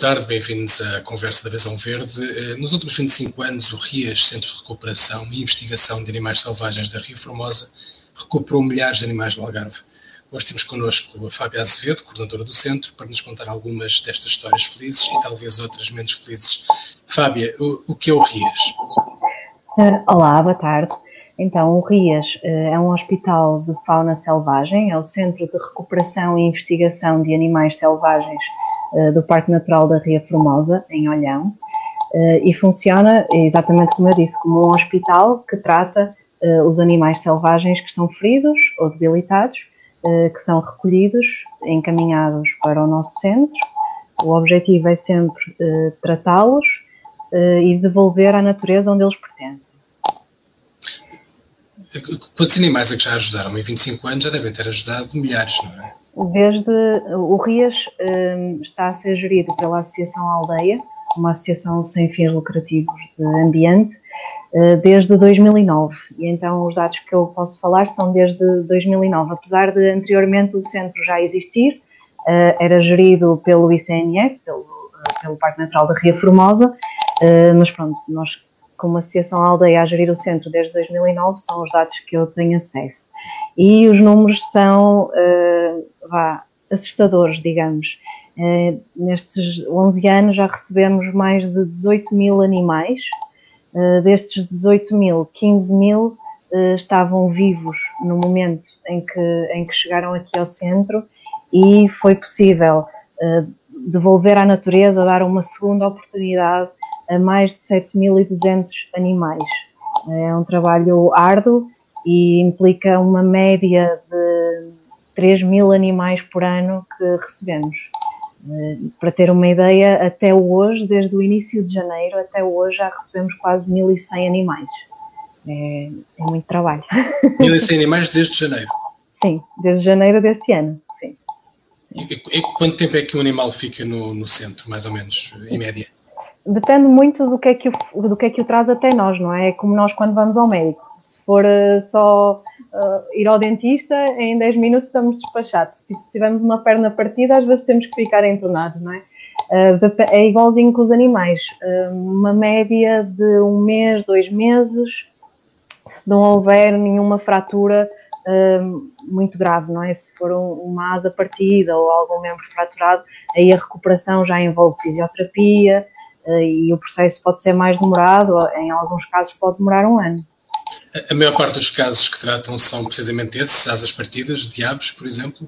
tarde, bem-vindos à conversa da Visão Verde. Eh, nos últimos 25 anos, o RIAS, Centro de Recuperação e Investigação de Animais Selvagens da Rio Formosa, recuperou milhares de animais do Algarve. Hoje temos connosco a Fábia Azevedo, coordenadora do centro, para nos contar algumas destas histórias felizes e talvez outras menos felizes. Fábia, o, o que é o RIAS? Eh, olá, boa tarde. Então, o RIAS eh, é um hospital de fauna selvagem, é o Centro de Recuperação e Investigação de Animais Selvagens do Parque Natural da Ria Formosa, em Olhão, e funciona, exatamente como eu disse, como um hospital que trata os animais selvagens que estão feridos ou debilitados, que são recolhidos, encaminhados para o nosso centro. O objetivo é sempre tratá-los e devolver à natureza onde eles pertencem. Quantos animais é que já ajudaram? Em 25 anos já devem ter ajudado milhares, não é? Desde o RIAS um, está a ser gerido pela Associação Aldeia, uma associação sem fins lucrativos de ambiente, uh, desde 2009. E então os dados que eu posso falar são desde 2009. Apesar de anteriormente o centro já existir, uh, era gerido pelo ICNF, pelo, uh, pelo Parque Natural da Ria Formosa, mas pronto, nós como Associação Aldeia a gerir o centro desde 2009, são os dados que eu tenho acesso. E os números são, uh, vá, assustadores, digamos. Uh, nestes 11 anos já recebemos mais de 18 mil animais. Uh, destes 18 mil, 15 mil estavam vivos no momento em que, em que chegaram aqui ao centro e foi possível devolver à natureza, dar uma segunda oportunidade a mais de 7.200 animais. É um trabalho árduo e implica uma média de 3 mil animais por ano que recebemos. Eh, para ter uma ideia, até hoje, desde o início de janeiro até hoje, já recebemos quase 1.100 animais. É, é muito trabalho. 1.100 animais desde janeiro? Sim, desde janeiro deste ano, sim. E, e quanto tempo é que um animal fica no, no centro, mais ou menos, em média? Depende muito do que, é que o, do que é que o traz até nós, não é? É como nós quando vamos ao médico. Se for uh, só uh, ir ao dentista, em 10 minutos estamos despachados. Se, se tivermos uma perna partida, às vezes temos que ficar entornados, não é? Uh, é igualzinho com os animais. uma média de um mês, dois meses, se não houver nenhuma fratura muito grave, não é? Se for um, uma asa partida ou algum membro fraturado, aí a recuperação já envolve fisioterapia, e o processo pode ser mais demorado, em alguns casos pode demorar um ano. A maior parte dos casos que tratam são precisamente esses, asas partidas, de aves, por exemplo?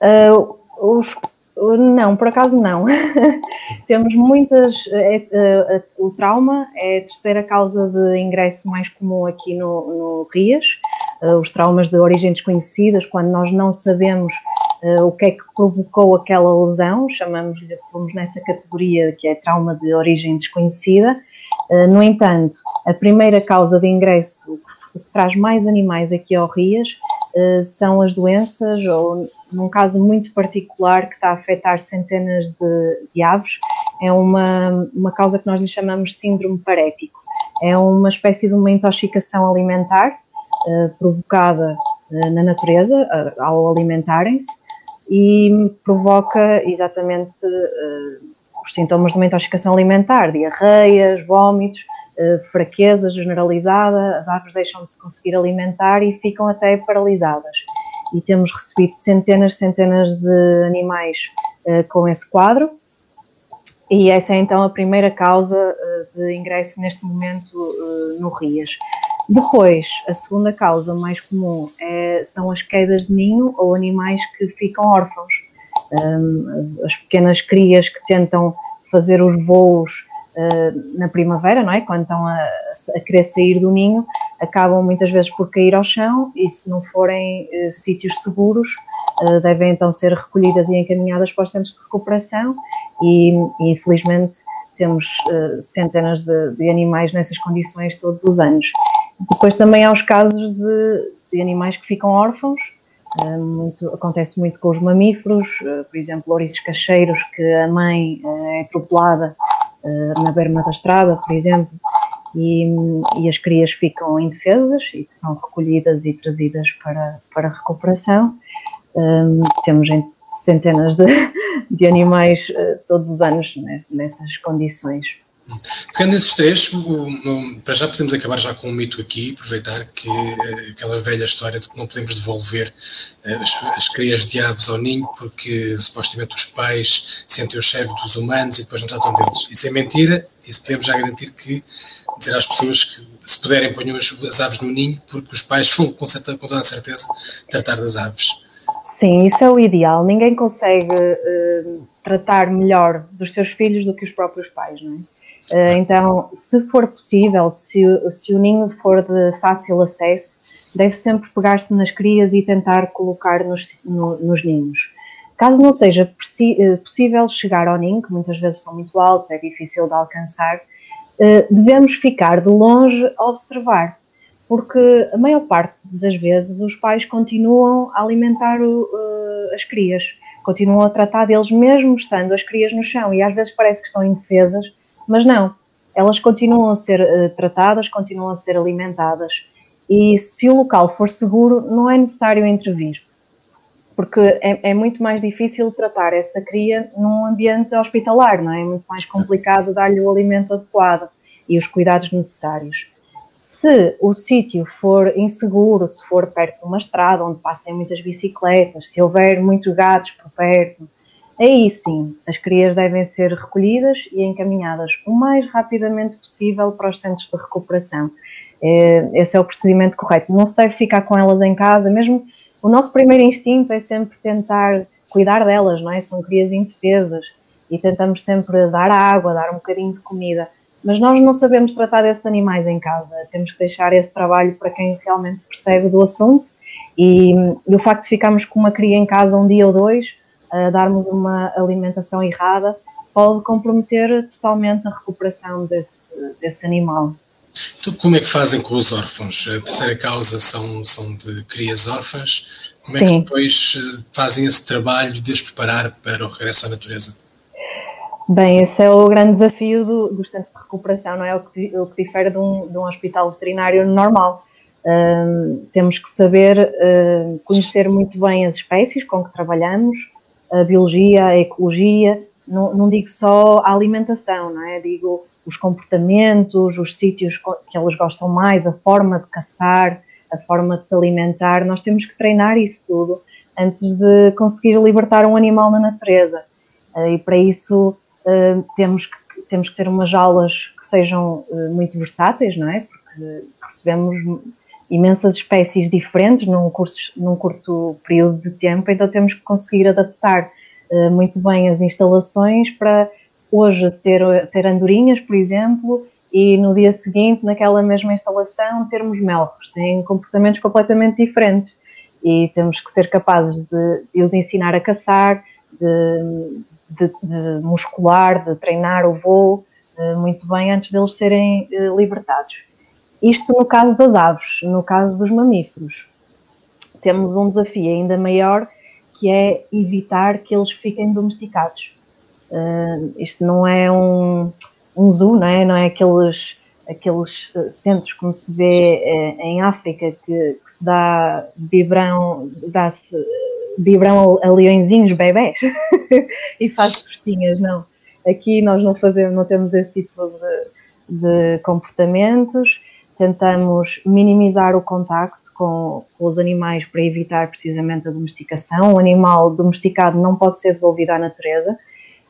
Uh, os, não, por acaso não. Temos muitas. É, é, o trauma é a terceira causa de ingresso mais comum aqui no, no RIAS. Uh, os traumas de origem desconhecidas, quando nós não sabemos uh, o que é que provocou aquela lesão, chamamos-lhe, fomos nessa categoria que é trauma de origem desconhecida. Uh, no entanto, a primeira causa de ingresso que traz mais animais aqui ao RIAS uh, são as doenças, ou num caso muito particular que está a afetar centenas de, de aves, é uma, uma causa que nós lhe chamamos síndrome parético. É uma espécie de uma intoxicação alimentar provocada na natureza ao alimentarem-se e provoca exatamente uh, os sintomas de uma intoxicação alimentar, diarreias, vômitos, uh, fraqueza generalizada, as aves deixam de se conseguir alimentar e ficam até paralisadas. E temos recebido centenas, centenas de animais uh, com esse quadro, e essa é então a primeira causa de ingresso neste momento no RIAS. Depois, a segunda causa mais comum é, são as quedas de ninho ou animais que ficam órfãos. Um, as, as, pequenas crias que tentam fazer os voos uh, na primavera, não é? Quando estão a, a, querer sair do ninho, acabam muitas vezes por cair ao chão e, se não forem uh, sítios seguros, uh, devem então ser recolhidas e encaminhadas para os centros de recuperação. E, e infelizmente, temos centenas de, de animais nessas condições todos os anos. Depois também há os casos de, de animais que ficam órfãos, uh, muito, acontece muito com os mamíferos, uh, por exemplo, ouriços cacheiros, que a mãe uh, é atropelada na berma da estrada, por exemplo, e, e, as crias ficam indefesas e são recolhidas e trazidas para, para recuperação. Um, temos centenas de, de animais todos os anos nessas condições. Pegando nesses três, o, o, para já podemos acabar já com um mito aqui, aproveitar que uh, aquela velha história de que não podemos devolver uh, as, as crias de aves ao ninho porque supostamente os pais sentem o cheiro dos humanos e depois não tratam deles. Isso é mentira, isso podemos já garantir que dizer às pessoas que se puderem ponham as, aves no ninho porque os pais vão com, certa, com toda certeza tratar das aves. Sim, isso é o ideal. Ninguém consegue uh, tratar melhor dos seus filhos do que os próprios pais, não é? Eh, então, se for possível, se, se o ninho for de fácil acesso, deve sempre pegar-se nas crias e tentar colocar nos, no, nos ninhos. Caso não seja eh, possível chegar ao ninho, que muitas vezes são muito altos, é difícil de alcançar, eh, devemos ficar de longe a observar, porque a maior parte das vezes os pais continuam a alimentar as crias, continuam a tratar deles mesmo estando as crias no chão e às vezes parece que estão indefesas mas não, elas continuam a ser uh, tratadas, continuam a ser alimentadas. E se o local for seguro, não é necessário intervir, porque é, é, muito mais difícil tratar essa cria num ambiente hospitalar, não é? É muito mais complicado dar-lhe o alimento adequado e os cuidados necessários. Se o sítio for inseguro, se for perto de uma estrada onde passem muitas bicicletas, se houver muitos gatos por perto, Aí sim, as crias devem ser recolhidas e encaminhadas o mais rapidamente possível para os centros de recuperação. É, esse é o procedimento correto. Não se deve ficar com elas em casa, mesmo o nosso primeiro instinto é sempre tentar cuidar delas, não é? São crias indefesas e tentamos sempre dar água, dar um bocadinho de comida. Mas nós não sabemos tratar desses animais em casa. Temos que deixar esse trabalho para quem realmente percebe do assunto. E, e o facto de ficarmos com uma cria em casa um dia ou dois uh, darmos uma alimentação errada pode comprometer totalmente a recuperação desse, desse animal. Então, como é que fazem com os órfãos? A terceira causa são, são de crias órfãs. Como Sim. é que depois eh, fazem esse trabalho de as preparar para o regresso à natureza? Bem, esse é o grande desafio do, dos centros de recuperação, não é? O que, o que difere de um, de um hospital veterinário normal. Temos que saber uh, conhecer muito bem as espécies com que trabalhamos, a biologia, a ecologia, não, não, digo só a alimentação, não é? Digo os comportamentos, os sítios que elas gostam mais, a forma de caçar, a forma de se alimentar. Nós temos que treinar isso tudo antes de conseguir libertar um animal na natureza. Eh, e para isso eh, temos que, temos que ter umas jaulas que sejam eh, muito versáteis, não é? Porque recebemos imensas espécies diferentes num, curso, num curto período de tempo, então temos que conseguir adaptar uh, muito bem as instalações para hoje ter, ter andorinhas, por exemplo, e no dia seguinte, naquela mesma instalação, termos melros. Têm comportamentos completamente diferentes e temos que ser capazes de, de os ensinar a caçar, de, de, de, muscular, de treinar o voo uh, muito bem antes deles serem uh, libertados. Isto no caso das aves, no caso dos mamíferos. Temos um desafio ainda maior que é evitar que eles fiquem domesticados. Uh, isto não é um, um zoo, não é? Não é aqueles, aqueles ah, centros como se vê uh, em África que, que se dá biberão, dá-se biberão a, a leõezinhos bebés e faz festinhas, não. Aqui nós não fazemos, não temos esse tipo de, de comportamentos tentamos minimizar o contacto com, com, os animais para evitar precisamente a domesticação. O animal domesticado não pode ser devolvido à natureza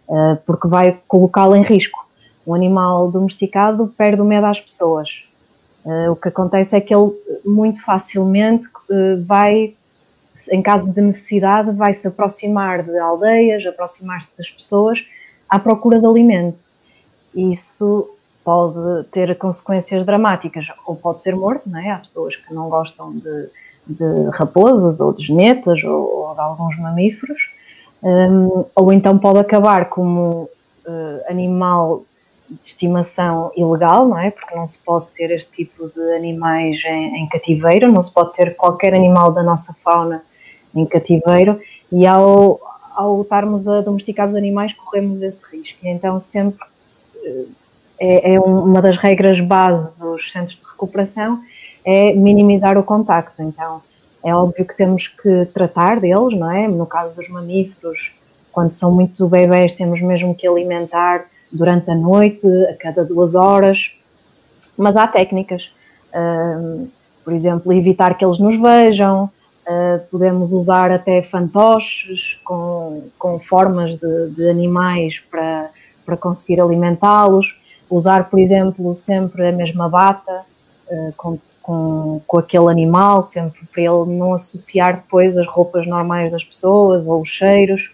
uh, porque vai colocá-lo em risco. O animal domesticado perde o medo às pessoas. Uh, o que acontece é que ele muito facilmente uh, vai, em caso de necessidade, vai se aproximar de aldeias, aproximar-se das pessoas à procura de alimento. Isso pode ter consequências dramáticas, ou pode ser morto, não é? Há pessoas que não gostam de, de raposas ou de genetas ou, ou de alguns mamíferos, um, ou então pode acabar como uh, animal de estimação ilegal, não é? Porque não se pode ter este tipo de animais em, em cativeiro, não se pode ter qualquer animal da nossa fauna em cativeiro, e ao, ao estarmos a domesticar os animais corremos esse risco. E então sempre uh, é, é uma das regras base dos centros de recuperação, é minimizar o contacto. Então, é óbvio que temos que tratar deles, não é? No caso dos mamíferos, quando são muito bebés, temos mesmo que alimentar durante a noite, a cada duas horas. Mas há técnicas, uh, por exemplo, evitar que eles nos vejam, uh, podemos usar até fantoches com, com formas de, de animais para, para conseguir alimentá-los, usar, por exemplo, sempre a mesma bata uh, com, com, com aquele animal, sempre para ele não associar depois as roupas normais das pessoas ou os cheiros.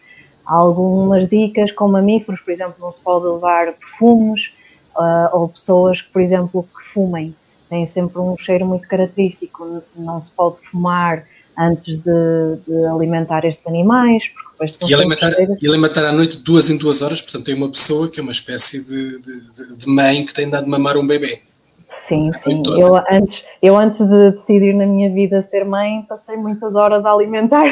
Há algumas dicas com mamíferos, por exemplo, não se pode usar perfumes, uh, ou pessoas por exemplo, que fumem, têm sempre um cheiro muito característico, não se pode fumar antes de, de alimentar estes animais, depois são e alimentar, e alimentar à noite duas em duas horas, portanto tem uma pessoa que é uma espécie de, de, de mãe que tem dado mamar um bebê. Sim, sim. Eu antes, eu antes de decidir na minha vida ser mãe, passei muitas horas a alimentar.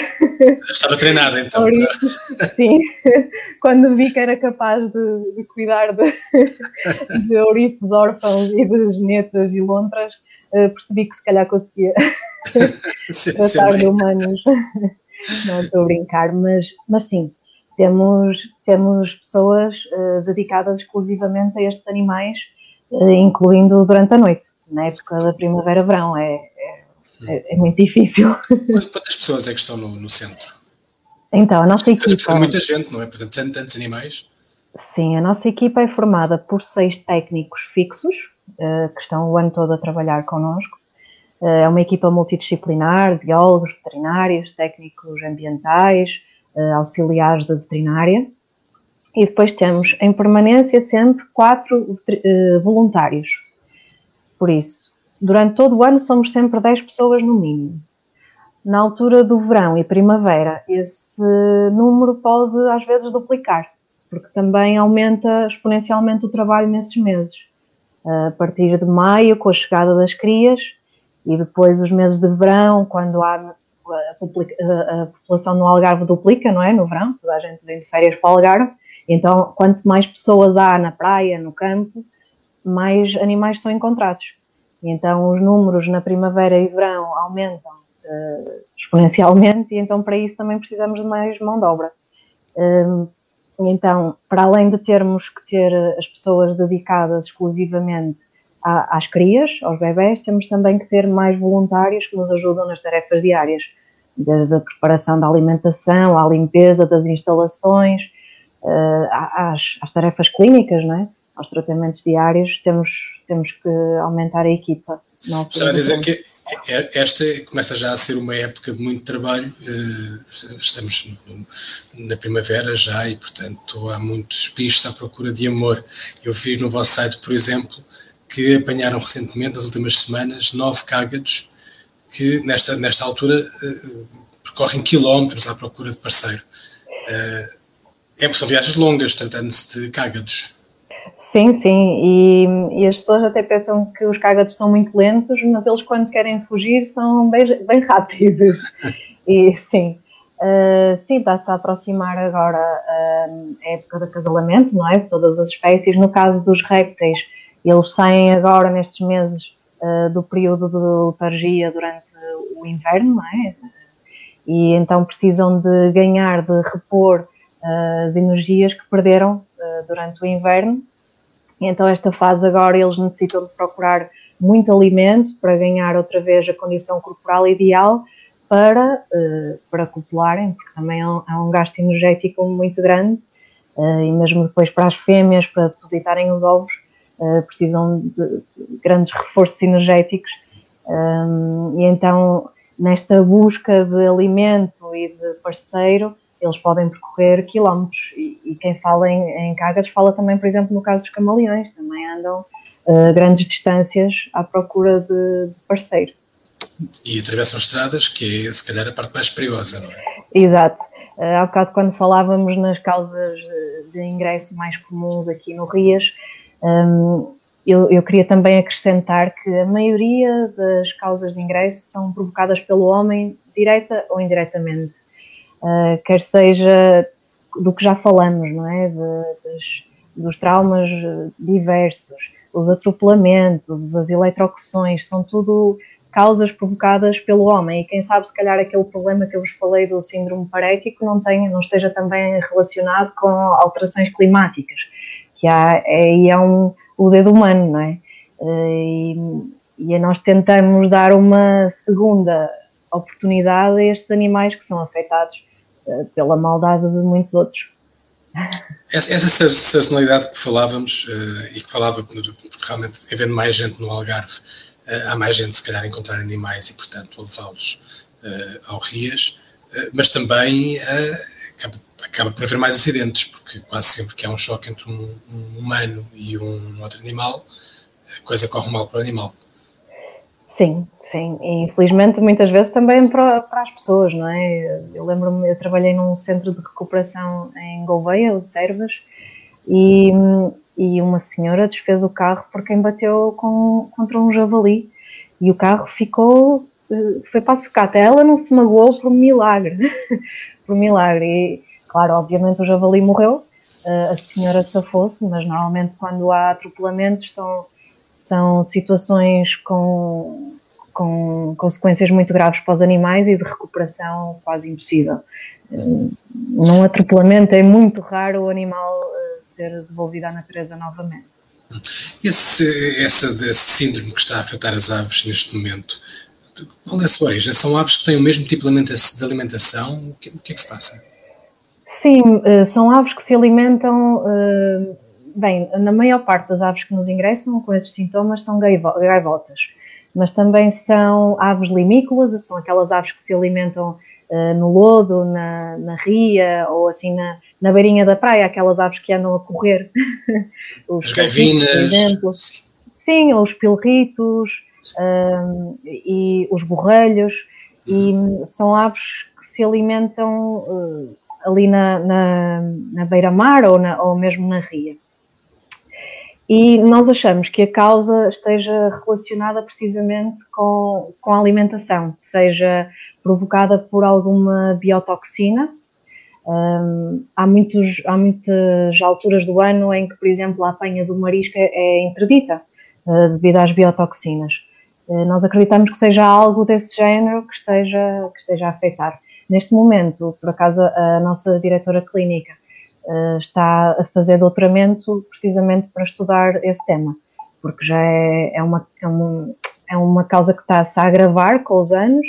Estava treinada então. Isso, sim, quando vi que era capaz de, de cuidar de, de ouriços órfãos e de genetas e lontras, eh, percebi que se calhar conseguia tratar de humanos. Não estou a brincar, mas, mas sim, temos, temos pessoas uh, dedicadas exclusivamente a estes animais eh, incluindo durante a noite, na época da primavera-verão. É, é, é, muito difícil. Quantas pessoas é que estão no, no centro? Então, a nossa equipa. Precisa muita gente, não é? Portanto, tantos animais. Sim, a nossa equipa é formada por seis técnicos fixos, uh, que estão o ano todo a trabalhar connosco. Uh, é uma equipa multidisciplinar, biólogos, veterinários, técnicos ambientais, uh, auxiliares da veterinária e depois temos em permanência sempre quatro uh, voluntários. Por isso, durante todo o ano somos sempre 10 pessoas no mínimo. Na altura do verão e primavera, esse número pode às vezes duplicar, porque também aumenta exponencialmente o trabalho nesses meses. A partir de maio, com a chegada das crias, e depois os meses de verão, quando há a, população no Algarve duplica, não é? No verão, toda a gente vem de férias para o Algarve, então, quanto mais pessoas há na praia, no campo, mais animais são encontrados. Então, os números na primavera e verão aumentam uh, exponencialmente, e então, para isso, também precisamos de mais mão de obra. Um, então, para além de termos que ter as pessoas dedicadas exclusivamente às crias, aos bebés, temos também que ter mais voluntários que nos ajudam nas tarefas diárias, desde a preparação da alimentação, à limpeza das instalações, uh, às, às, tarefas clínicas, não é? aos tratamentos diários, temos, temos que aumentar a equipa. Estava a dizer que esta começa já a ser uma época de muito trabalho, eh, estamos na primavera já e, portanto, há muitos bichos à procura de amor. Eu vi no vosso site, por exemplo, que apanharam recentemente, nas últimas semanas, nove cágados que, nesta, nesta altura, eh, percorrem quilómetros à procura de parceiro. É, são viagens longas, tratando-se de cágados. Sim, sim, e, e, as pessoas até pensam que os cágados são muito lentos, mas eles quando querem fugir são bem, bem rápidos. e sim, uh, sim, está-se a aproximar agora uh, a época de acasalamento, não é? Todas as espécies. No caso dos répteis, eles saem agora nestes meses uh, do período de letargia durante o inverno, não é? E então precisam de ganhar, de repor as energias que perderam uh, durante o inverno. E então, esta fase agora, eles necessitam de procurar muito alimento para ganhar outra vez a condição corporal ideal para, uh, para copularem, porque também há um, há um gasto energético muito grande. Uh, e mesmo depois para as fêmeas, para depositarem os ovos, precisam de grandes reforços energéticos. Um, e então, nesta busca de alimento e de parceiro, eles podem percorrer quilómetros. E, e quem fala em, em Cágados fala também, por exemplo, no caso dos camaleões, também andam uh, grandes distâncias à procura de, de parceiro. E atravessam estradas, que é se calhar a parte mais perigosa, não é? Exato. Uh, há bocado, quando falávamos nas causas de ingresso mais comuns aqui no Rias, um, eu, eu, queria também acrescentar que a maioria das causas de ingresso são provocadas pelo homem, direta ou indiretamente uh, quer seja do que já falamos, não é? De, dos, dos traumas diversos, os atropelamentos, as eletrocuções, são tudo causas provocadas pelo homem. E quem sabe, se calhar, aquele problema que eu vos falei do síndrome parético não, tem, não esteja também relacionado com alterações climáticas, que há, é, é um, o dedo humano, não é? E, e nós tentamos dar uma segunda oportunidade a estes animais que são afetados uh, pela maldade de muitos outros. Essa, essa sazonalidade que falávamos uh, e que falava porque realmente havendo mais gente no Algarve, há mais gente se calhar a encontrar animais e portanto a levá-los ao Rias, mas também acaba, acaba, por haver mais acidentes, porque quase sempre que há um choque entre um, um humano e um outro animal, a coisa corre mal para o animal. Sim, sim. E infelizmente muitas vezes também para, para as pessoas, não é? Eu lembro-me, eu trabalhei num centro de recuperação em Gouveia, o Servas, e, e uma senhora desfez o carro porque embateu com, contra um javali e o carro ficou, eh, foi para a sucata. Ela não se magoou por um milagre, por um milagre. E, claro, obviamente o javali morreu, eh, a senhora safou-se, mas normalmente quando há atropelamentos são são situações com, com consequências muito graves para os animais e de recuperação quase impossível. Num atropelamento é muito raro o animal eh, ser devolvido à natureza novamente. Esse, essa, esse síndrome que está a afetar as aves neste momento, qual é a sua origem? São aves que têm o mesmo tipo de alimentação? O que, o que é que se passa? Sim, eh, são aves que se alimentam eh, Bem, na maior parte das aves que nos ingressam com esses sintomas são gaivotas, mas também são aves limícolas, são aquelas aves que se alimentam uh, no lodo, na, na, ria ou assim na, na beirinha da praia, aquelas aves que andam a correr. os As gaivinas. Por exemplo. Sim, os pilritos uh, e os borrelhos, e são aves que se alimentam ali na, na, na beira-mar ou, ou mesmo na ria. E nós achamos que a causa esteja relacionada precisamente com, com a alimentação, seja provocada por alguma biotoxina. Um, há, muitos, há muitas alturas do ano em que, por exemplo, a apanha do marisco é interdita uh, devido às biotoxinas. Uh, nós acreditamos que seja algo desse género que esteja, que esteja a afetar. Neste momento, por acaso, a nossa diretora clínica uh, está a fazer doutoramento precisamente para estudar esse tema, porque já é, é, uma, é, uma, é uma causa que está-se a agravar com os anos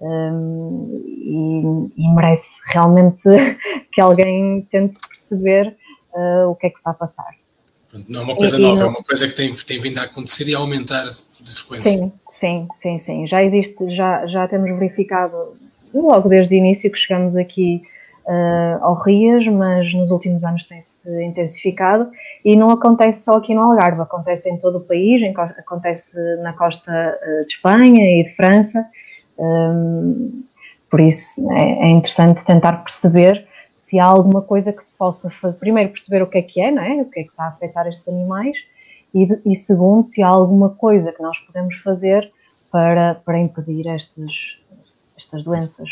um, ehm, e, e, merece realmente que alguém tente perceber uh, o que é que está a passar. Não é uma coisa e, nova, e não... é uma coisa que tem, tem vindo a acontecer e a aumentar de frequência. Sim, sim, sim, sim. Já existe, já, já temos verificado logo desde o início que chegamos aqui uh, ao Rias, mas nos últimos anos tem-se intensificado e não acontece só aqui no Algarve, acontece em todo o país, acontece na costa uh, de Espanha e de França, um, por isso é, é, interessante tentar perceber se há alguma coisa que se possa fazer, primeiro perceber o que é que é, não é? o que é que está a afetar estes animais e, e segundo, se há alguma coisa que nós podemos fazer para, para impedir estes, estas doenças.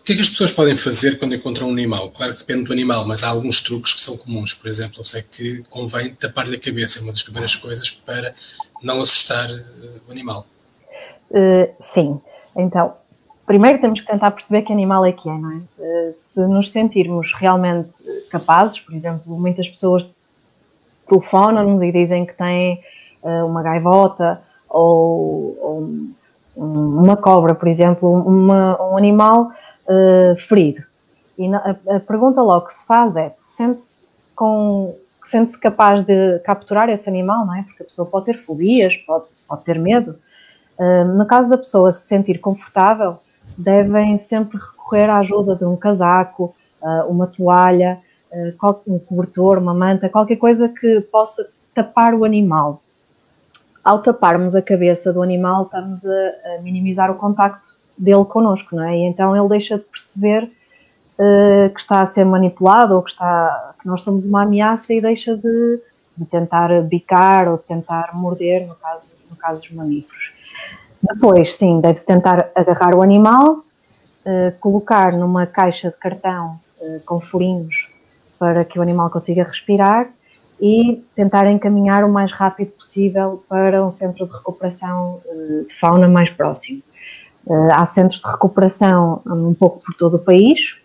O que é que as pessoas podem fazer quando encontram um animal? Claro que depende do animal, mas há alguns truques que são comuns. Por exemplo, eu sei que convém tapar-lhe a cabeça, é uma das primeiras coisas para não assustar eh, o animal. Uh, sim. Então, primeiro temos que tentar perceber que animal é que é, não é? Uh, se nos sentirmos realmente capazes, por exemplo, muitas pessoas telefonam-nos e dizem que têm uh, uma gaivota ou, ou uma cobra, por exemplo, uma, um animal uh, ferido. E na, a, a, pergunta logo que se faz é: sente-se sente-se capaz de capturar esse animal, não é? Porque a pessoa pode ter fobias, pode, pode ter medo. Uh, no caso da pessoa se sentir confortável, devem sempre recorrer à ajuda de um casaco, uh, uma toalha, um cobertor, uma manta, qualquer coisa que possa tapar o animal ao taparmos a cabeça do animal, estamos a, a minimizar o contacto dele connosco, não é? E então ele deixa de perceber uh, que está a ser manipulado ou que, está, que nós somos uma ameaça e deixa de, de tentar bicar ou de tentar morder, no caso, no caso dos mamíferos. Depois, sim, deve-se tentar agarrar o animal, uh, colocar numa caixa de cartão uh, com furinhos para que o animal consiga respirar e tentar encaminhar o mais rápido possível para um centro de recuperação uh, de fauna mais próximo. Uh, há centros de recuperação um pouco por todo o país.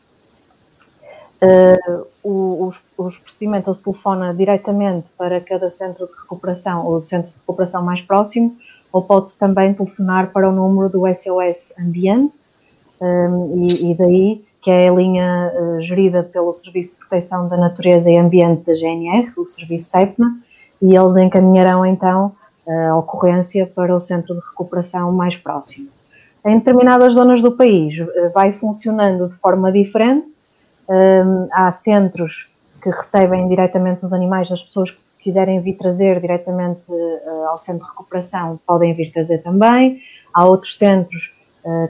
Uh, os, os, procedimentos ou se telefona diretamente para cada centro de recuperação ou centro de recuperação mais próximo, ou pode-se também telefonar para o número do SOS Ambiente, um, e, e, daí que é a linha uh, gerida pelo Serviço de Proteção da Natureza e Ambiente da GNR, o Serviço CEPNA, e eles encaminharão então a ocorrência para o centro de recuperação mais próximo. Em determinadas zonas do país uh, vai funcionando de forma diferente, um, há centros que recebem diretamente os animais das pessoas que quiserem vir trazer diretamente ao centro de recuperação, podem vir trazer também. Há outros centros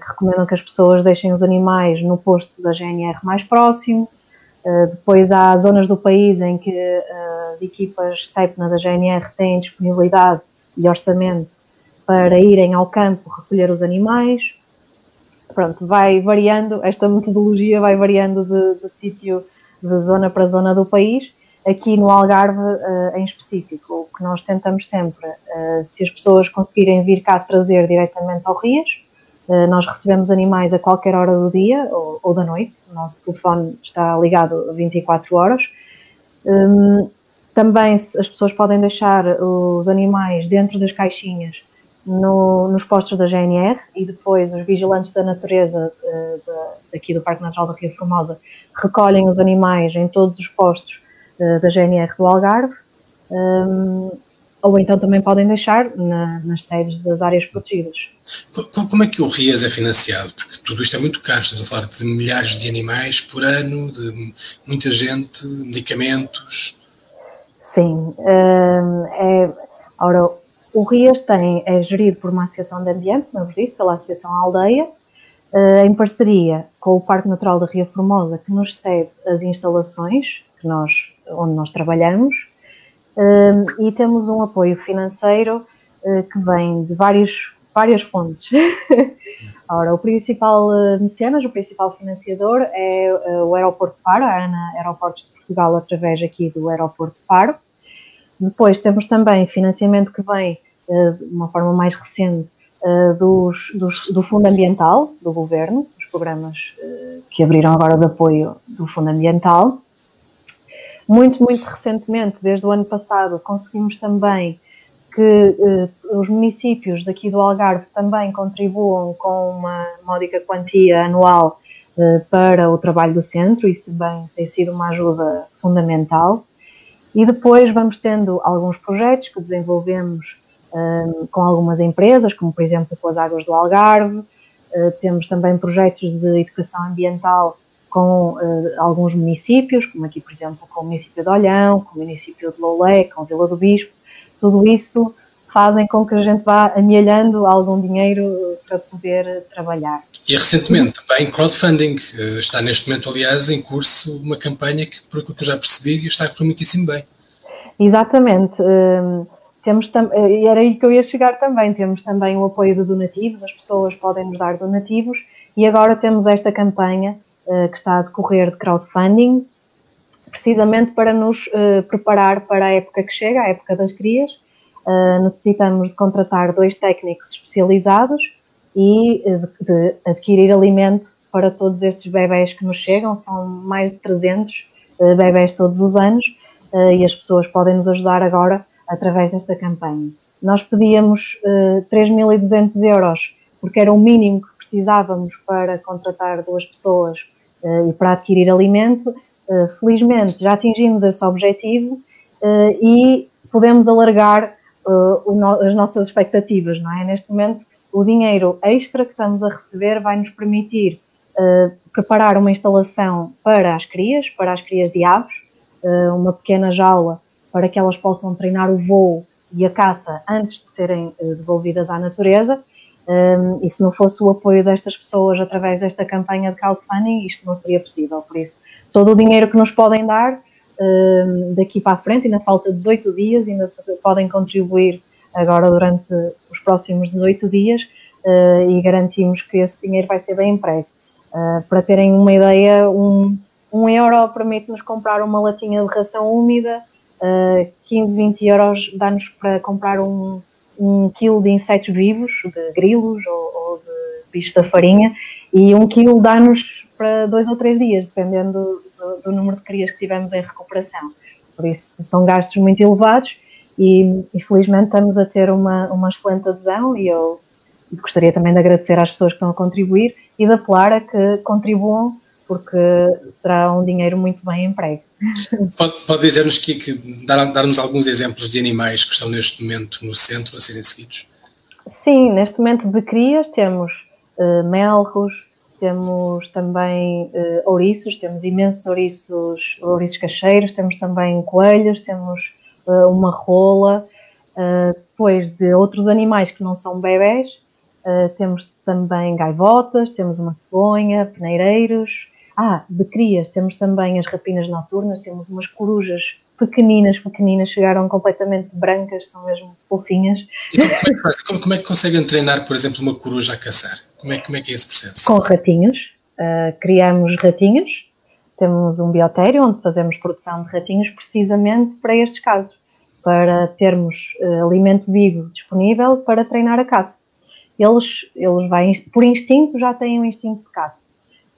que recomendam que as pessoas deixem os animais no posto da GNR mais próximo. Uh, depois há zonas do país em que as equipas CEPNA da GNR têm disponibilidade e orçamento para irem ao campo recolher os animais pronto, vai variando, esta metodologia vai variando de, de sítio, de zona para zona do país. Aqui no Algarve, em específico, o que nós tentamos sempre, se as pessoas conseguirem vir cá trazer diretamente ao Rias, nós recebemos animais a qualquer hora do dia ou, ou da noite, o nosso telefone está ligado 24 horas. Um, também as pessoas podem deixar os animais dentro das caixinhas no, nos postos da GNR e depois os vigilantes da natureza da, daqui do Parque Natural da Ria Formosa recolhem os animais em todos os postos uh, da GNR do Algarve um, ou então também podem deixar na, nas sedes das áreas protegidas. Como é que o RIAS é financiado? Porque tudo isto é muito caro, estamos a falar de milhares de animais por ano, de muita gente, medicamentos. Sim, um, é, ora, o RIAS tem, é gerido por uma associação de ambiente, como eu disse, pela Associação Aldeia, eh, em parceria com o Parque Natural da Ria Formosa, que nos cede as instalações que nós, onde nós trabalhamos, e temos um apoio financeiro eh, que vem de vários, várias fontes. Ora, o principal mecenas, o principal financiador é o Aeroporto de Faro, a ANA Aeroportos de Portugal, através aqui do Aeroporto de Faro. Depois temos também financiamento que vem uh, de uma forma mais recente uh, dos, dos, do Fundo Ambiental do Governo, dos programas uh, que abriram agora de apoio do Fundo Ambiental. Muito, muito recentemente, desde o ano passado, conseguimos também que os municípios daqui do Algarve também contribuam com uma módica quantia anual para o trabalho do centro, isso também tem sido uma ajuda fundamental. E depois vamos tendo alguns projetos que desenvolvemos um, com algumas empresas, como por exemplo com as Águas do Algarve, temos também projetos de educação ambiental com uh, alguns municípios, como aqui por exemplo com o município de Olhão, com o município de Loulé, com Vila do Bispo, tudo isso fazem com que a gente vá amealhando algum dinheiro para poder trabalhar. E recentemente também crowdfunding. Eh, está neste momento, aliás, em curso uma campanha que, por aquilo que eu já percebi, está a correr muitíssimo bem. Exatamente. Ehm, temos eh, e era aí que eu ia chegar também. Temos também o apoio de donativos, as pessoas podem nos dar donativos e agora temos esta campanha eh, que está a decorrer de crowdfunding, precisamente para nos preparar para a época que chega, a época das crias. necessitamos de contratar dois técnicos especializados e eh, de, adquirir alimento para todos estes bebés que nos chegam, são mais de 300 uh, bebés todos os anos e as pessoas podem nos ajudar agora através desta campanha. Nós pedíamos uh, 3.200 euros porque era o mínimo que precisávamos para contratar duas pessoas e para adquirir alimento. felizmente já atingimos esse objetivo e podemos alargar as nossas expectativas, não é? Neste momento o dinheiro extra que estamos a receber vai nos permitir uh, preparar uma instalação para as crias, para as crias de aves, uh, uma pequena jaula para que elas possam treinar o voo e a caça antes de serem uh, devolvidas à natureza. Um, e se não fosse o apoio destas pessoas através desta campanha de crowdfunding, isto não seria possível. Por isso, todo o dinheiro que nos podem dar um, daqui para a frente, ainda falta 18 dias, ainda podem contribuir agora durante os próximos 18 dias uh, e garantimos que esse dinheiro vai ser bem emprego. Uh, para terem uma ideia, um, um euro permite-nos comprar uma latinha de ração úmida uh, 15, 20 euros dá-nos para comprar um, um quilo de insetos vivos, de grilos ou, ou de bichos da farinha, e um quilo dá-nos para dois ou três dias, dependendo do, do, número de crias que tivermos em recuperação. Por isso, são gastos muito elevados e, infelizmente, estamos a ter uma, uma excelente adesão e eu gostaria também de agradecer às pessoas que estão a contribuir e de apelar a que contribuam porque será um dinheiro muito bem emprego. Pode, pode dizer-nos que, que dar-nos alguns exemplos de animais que estão neste momento no centro a serem seguidos? Sim, neste momento de crias temos uh, melros, temos também uh, ouriços, temos imensos ouriços, ouriços cacheiros, temos também coelhos, temos uh, uma rola, uh, depois de outros animais que não são bebés, temos também gaivotas, temos uma cegonha, peneireiros, ah, de crias, temos também as rapinas noturnas, temos umas corujas pequeninas, pequeninas, chegaram completamente brancas, são mesmo fofinhas. E como, é que, como, como, é que conseguem treinar, por exemplo, uma coruja a caçar? Como é, como é que é esse processo? Com ratinhos, uh, criamos ratinhos, temos um biotério onde fazemos produção de ratinhos precisamente para estes casos, para termos uh, alimento vivo disponível para treinar a caça. Eles, eles vai, por instinto já têm um instinto de caça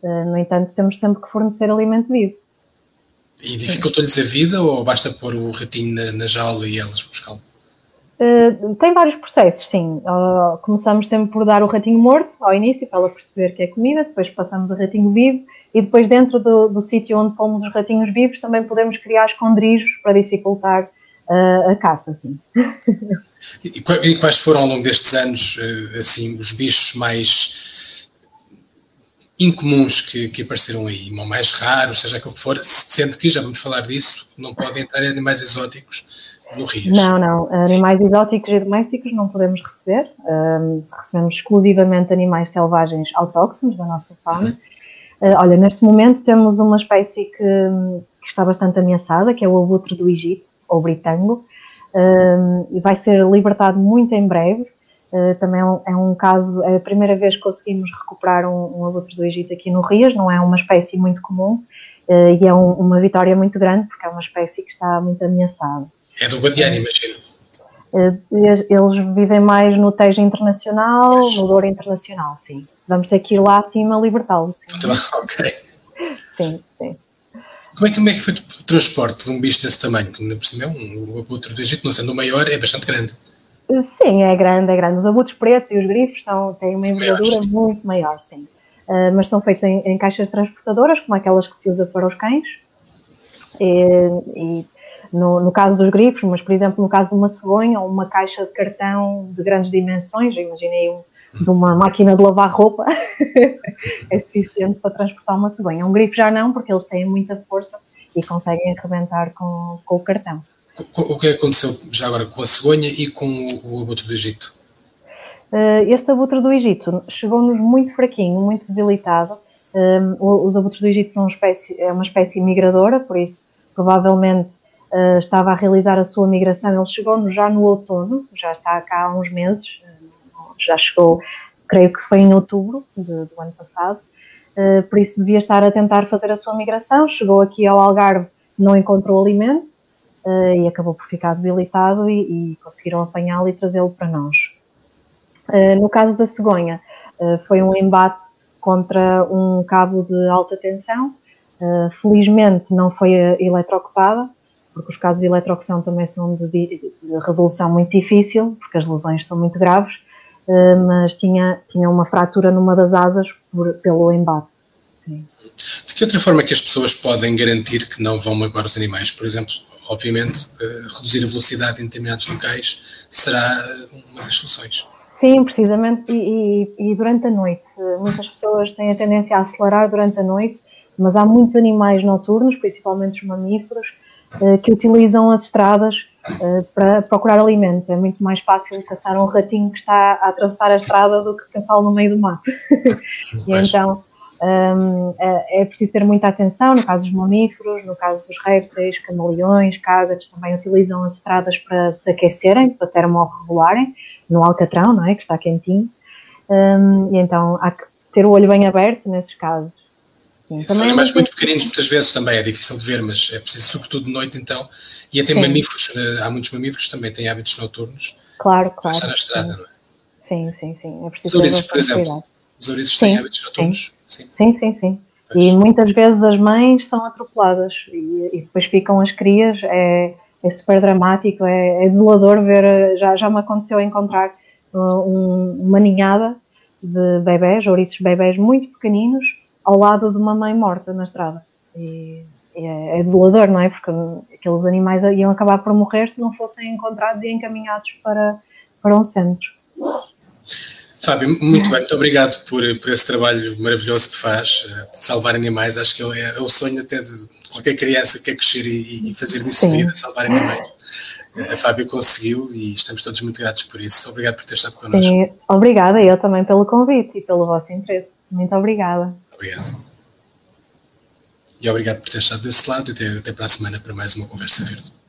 no entanto, temos sempre que fornecer alimento vivo. E dificultou-lhes a vida ou basta pôr o ratinho na, na jaula e elas buscá-lo? Uh, tem vários processos, sim. Uh, começamos sempre por dar o ratinho morto ao início, para ela perceber que é comida, depois passamos a ratinho vivo e depois dentro do, do sítio onde pomos os ratinhos vivos também podemos criar esconderijos para dificultar uh, a caça, sim. E, e, quais foram ao longo destes anos, assim, os bichos mais incomuns que, que apareceram aí, ou mais raros, seja aquilo que for, sendo que, já vamos falar disso, não podem entrar animais exóticos no Rias. Não, não, animais exóticos e domésticos não podemos receber, um, recebemos exclusivamente animais selvagens autóctones da nossa fauna. Uhum. Uh, olha, neste momento temos uma espécie que, que, está bastante ameaçada, que é o abutre do Egito, ou britango, um, e vai ser libertado muito em breve. Uh, também é um, é um, caso, é a primeira vez que conseguimos recuperar um, um abutre do Egito aqui no Rias, não é uma espécie muito comum uh, e é um, uma vitória muito grande porque é uma espécie que está muito ameaçada. É do Guadiana, imagino. Uh, eles vivem mais no Tejo Internacional, Mas... no Douro Internacional, sim. Vamos ter que ir lá acima libertá-lo, sim. ok. Sim, sim. Como é, que, como é que foi o transporte de um bicho desse tamanho? Que, por cima, é um, o abutre do Egito, não sendo o maior, é bastante grande. Sim, é grande, é grande. Os abutres pretos e os grifos são, têm uma envergadura muito maior, sim. Uh, mas são feitos em, em, caixas transportadoras, como aquelas que se usa para os cães. E, e no, no, caso dos grifos, mas por exemplo, no caso de uma cegonha ou uma caixa de cartão de grandes dimensões, imaginei um, de uma máquina de lavar roupa, é suficiente para transportar uma cegonha. Um grifo já não, porque eles têm muita força e conseguem arrebentar com, com o cartão. O que aconteceu já agora com a cegonha e com o abutre do Egito? Eh, este abutre do Egito chegou-nos muito fraquinho, muito debilitado. Ehm, os abutres do Egito são uma espécie, é uma espécie migradora, por isso provavelmente eh, estava a realizar a sua migração. Ele chegou-nos já no outono, já está cá há uns meses, eh, já chegou, creio que foi em outubro do ano passado. Por isso devia estar a tentar fazer a sua migração. Chegou aqui ao Algarve, não encontrou alimento uh, e acabou por ficar debilitado e, e conseguiram apanhá-lo e trazê-lo para nós. Uh, no caso da cegonha, uh, foi um embate contra um cabo de alta tensão. felizmente não foi eletrocutada, porque os casos de eletrocução também são de, de, resolução muito difícil, porque as lesões são muito graves, mas tinha, tinha uma fratura numa das asas por, pelo embate. Sim. De que outra forma é que as pessoas podem garantir que não vão magoar os animais? Por exemplo, obviamente, eh, reduzir a velocidade em determinados locais será uma das soluções. Sim, precisamente, e, e, e, durante a noite. Muitas pessoas têm a tendência a acelerar durante a noite, mas há muitos animais noturnos, principalmente os mamíferos, eh, que utilizam as estradas eh, para procurar alimento. É muito mais fácil caçar um ratinho que está a atravessar a estrada do que caçá-lo no meio do mato. e então um, é, é, preciso ter muita atenção no caso dos mamíferos, no caso dos répteis, camaleões, cágados, também utilizam as estradas para se aquecerem, para termorregularem, no alcatrão, não é, que está quentinho, um, e então há que ter o olho bem aberto nesses casos. sim. São animais muito pequeninos, muitas vezes também é difícil de ver, mas é preciso, sobretudo de noite, então. E até sim. mamíferos, há muitos mamíferos que também têm hábitos noturnos. Claro, claro. na estrada, sim. não é? Sim, sim, sim. É preciso Os ouriços, por exemplo. Cuidado. Os ouriços têm hábitos noturnos? Sim, sim, sim. sim. E muitas vezes as mães são atropeladas e, e depois ficam as crias. É, é super dramático, é, é, desolador ver. Já, já me aconteceu encontrar uh, um, uma ninhada de bebés, ouriços bebés muito pequeninos, ao lado de uma mãe morta na estrada. E, e é, é, desolador, não é? Porque aqueles animais iam acabar por morrer se não fossem encontrados e encaminhados para, para um centro. Fábio, muito bem, muito obrigado por, por esse trabalho maravilhoso que faz, eh, de salvar animais. Acho que é, é o sonho até de qualquer criança que quer crescer e, e fazer disso Sim. vida, salvar animais. A Fábio conseguiu e estamos todos muito gratos por isso. Obrigado por ter estado connosco. Sim, obrigada eu também pelo convite e pelo vosso interesse. Muito obrigada. Obrigado. E obrigado por ter estado desse lado e até, até para a semana para mais uma Conversa Verde.